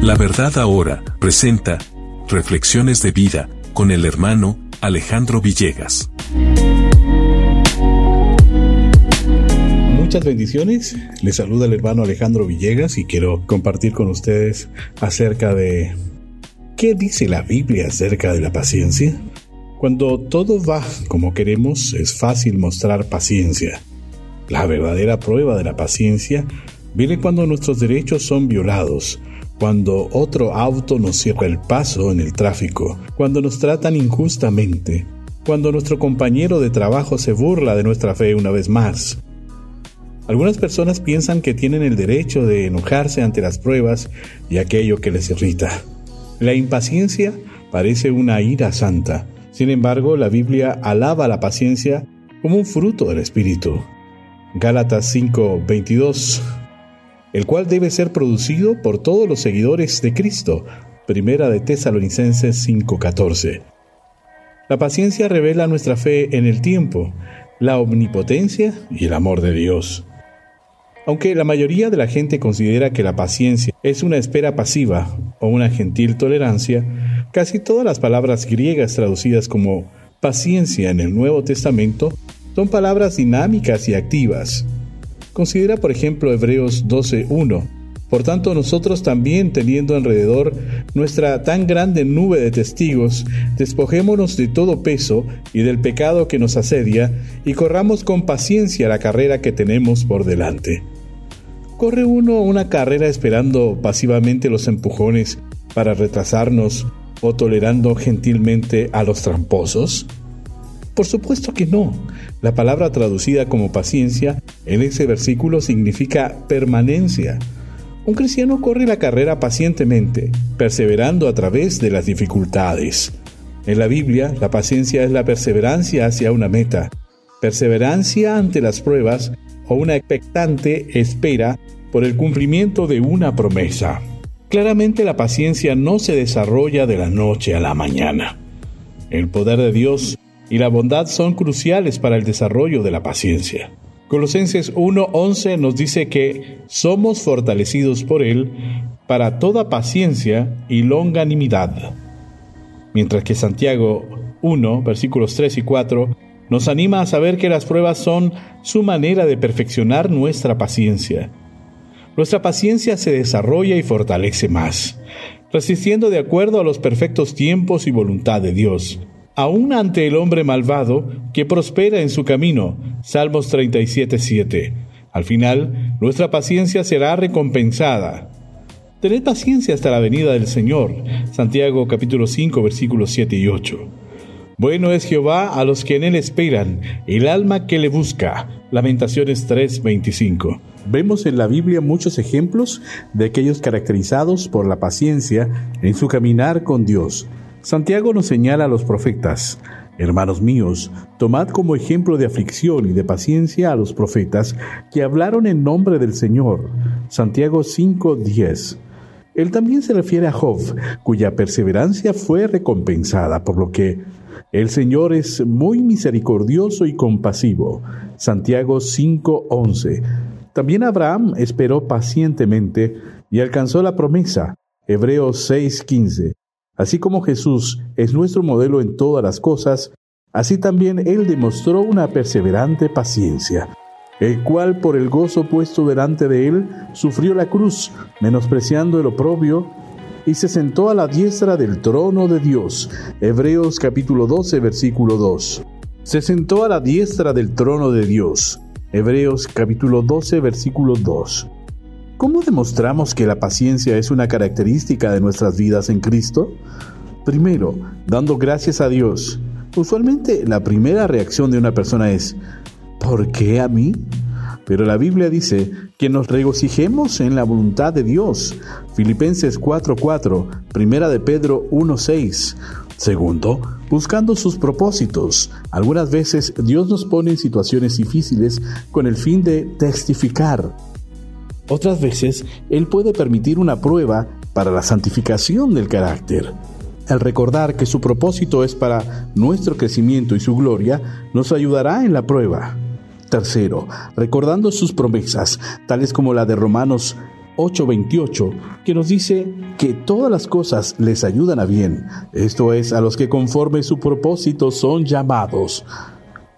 La verdad ahora presenta Reflexiones de vida con el hermano Alejandro Villegas. Muchas bendiciones. Les saluda el hermano Alejandro Villegas y quiero compartir con ustedes acerca de qué dice la Biblia acerca de la paciencia. Cuando todo va como queremos, es fácil mostrar paciencia. La verdadera prueba de la paciencia viene cuando nuestros derechos son violados, cuando otro auto nos cierra el paso en el tráfico, cuando nos tratan injustamente, cuando nuestro compañero de trabajo se burla de nuestra fe una vez más. Algunas personas piensan que tienen el derecho de enojarse ante las pruebas y aquello que les irrita. La impaciencia parece una ira santa. Sin embargo, la Biblia alaba la paciencia como un fruto del Espíritu. Gálatas 5:22, el cual debe ser producido por todos los seguidores de Cristo. Primera de Tesalonicenses 5:14. La paciencia revela nuestra fe en el tiempo, la omnipotencia y el amor de Dios. Aunque la mayoría de la gente considera que la paciencia es una espera pasiva o una gentil tolerancia, casi todas las palabras griegas traducidas como paciencia en el Nuevo Testamento son palabras dinámicas y activas. Considera por ejemplo Hebreos 12.1. Por tanto, nosotros también, teniendo alrededor nuestra tan grande nube de testigos, despojémonos de todo peso y del pecado que nos asedia, y corramos con paciencia la carrera que tenemos por delante. ¿Corre uno una carrera esperando pasivamente los empujones para retrasarnos o tolerando gentilmente a los tramposos? Por supuesto que no. La palabra traducida como paciencia en ese versículo significa permanencia. Un cristiano corre la carrera pacientemente, perseverando a través de las dificultades. En la Biblia, la paciencia es la perseverancia hacia una meta, perseverancia ante las pruebas o una expectante espera por el cumplimiento de una promesa. Claramente la paciencia no se desarrolla de la noche a la mañana. El poder de Dios y la bondad son cruciales para el desarrollo de la paciencia. Colosenses 1:11 nos dice que somos fortalecidos por Él para toda paciencia y longanimidad. Mientras que Santiago 1, versículos 3 y 4, nos anima a saber que las pruebas son su manera de perfeccionar nuestra paciencia. Nuestra paciencia se desarrolla y fortalece más, resistiendo de acuerdo a los perfectos tiempos y voluntad de Dios, aún ante el hombre malvado que prospera en su camino. Salmos 37:7. Al final, nuestra paciencia será recompensada. Tened paciencia hasta la venida del Señor. Santiago capítulo 5 versículos 7 y 8. Bueno es Jehová a los que en él esperan, el alma que le busca. Lamentaciones 3:25. Vemos en la Biblia muchos ejemplos de aquellos caracterizados por la paciencia en su caminar con Dios. Santiago nos señala a los profetas, Hermanos míos, tomad como ejemplo de aflicción y de paciencia a los profetas que hablaron en nombre del Señor. Santiago 5:10. Él también se refiere a Job, cuya perseverancia fue recompensada, por lo que el Señor es muy misericordioso y compasivo. Santiago 5:11. También Abraham esperó pacientemente y alcanzó la promesa. Hebreos 6:15. Así como Jesús es nuestro modelo en todas las cosas, así también Él demostró una perseverante paciencia, el cual por el gozo puesto delante de Él sufrió la cruz, menospreciando el oprobio, y se sentó a la diestra del trono de Dios. Hebreos capítulo 12, versículo 2. Se sentó a la diestra del trono de Dios. Hebreos capítulo 12, versículo 2. ¿Cómo demostramos que la paciencia es una característica de nuestras vidas en Cristo? Primero, dando gracias a Dios. Usualmente la primera reacción de una persona es, ¿por qué a mí? Pero la Biblia dice que nos regocijemos en la voluntad de Dios. Filipenses 4:4, Primera de Pedro 1:6. Segundo, buscando sus propósitos. Algunas veces Dios nos pone en situaciones difíciles con el fin de testificar. Otras veces Él puede permitir una prueba para la santificación del carácter. Al recordar que su propósito es para nuestro crecimiento y su gloria, nos ayudará en la prueba. Tercero, recordando sus promesas, tales como la de Romanos 8:28, que nos dice que todas las cosas les ayudan a bien, esto es, a los que conforme su propósito son llamados.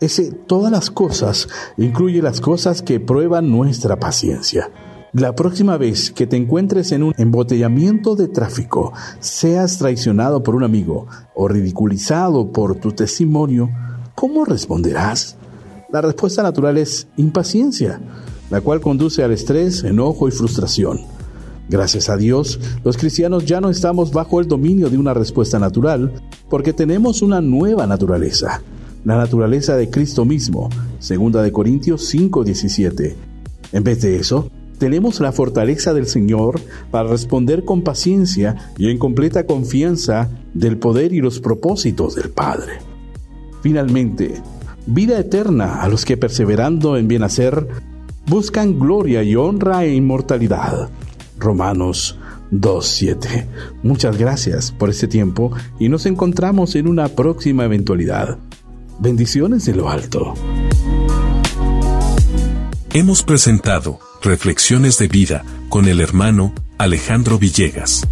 Ese todas las cosas incluye las cosas que prueban nuestra paciencia. La próxima vez que te encuentres en un embotellamiento de tráfico, seas traicionado por un amigo o ridiculizado por tu testimonio, ¿cómo responderás? La respuesta natural es impaciencia la cual conduce al estrés, enojo y frustración. Gracias a Dios, los cristianos ya no estamos bajo el dominio de una respuesta natural, porque tenemos una nueva naturaleza, la naturaleza de Cristo mismo, segunda de Corintios 5:17. En vez de eso, tenemos la fortaleza del Señor para responder con paciencia y en completa confianza del poder y los propósitos del Padre. Finalmente, vida eterna a los que perseverando en bien hacer buscan gloria y honra e inmortalidad. Romanos 2.7. Muchas gracias por este tiempo y nos encontramos en una próxima eventualidad. Bendiciones de lo alto. Hemos presentado Reflexiones de Vida con el hermano Alejandro Villegas.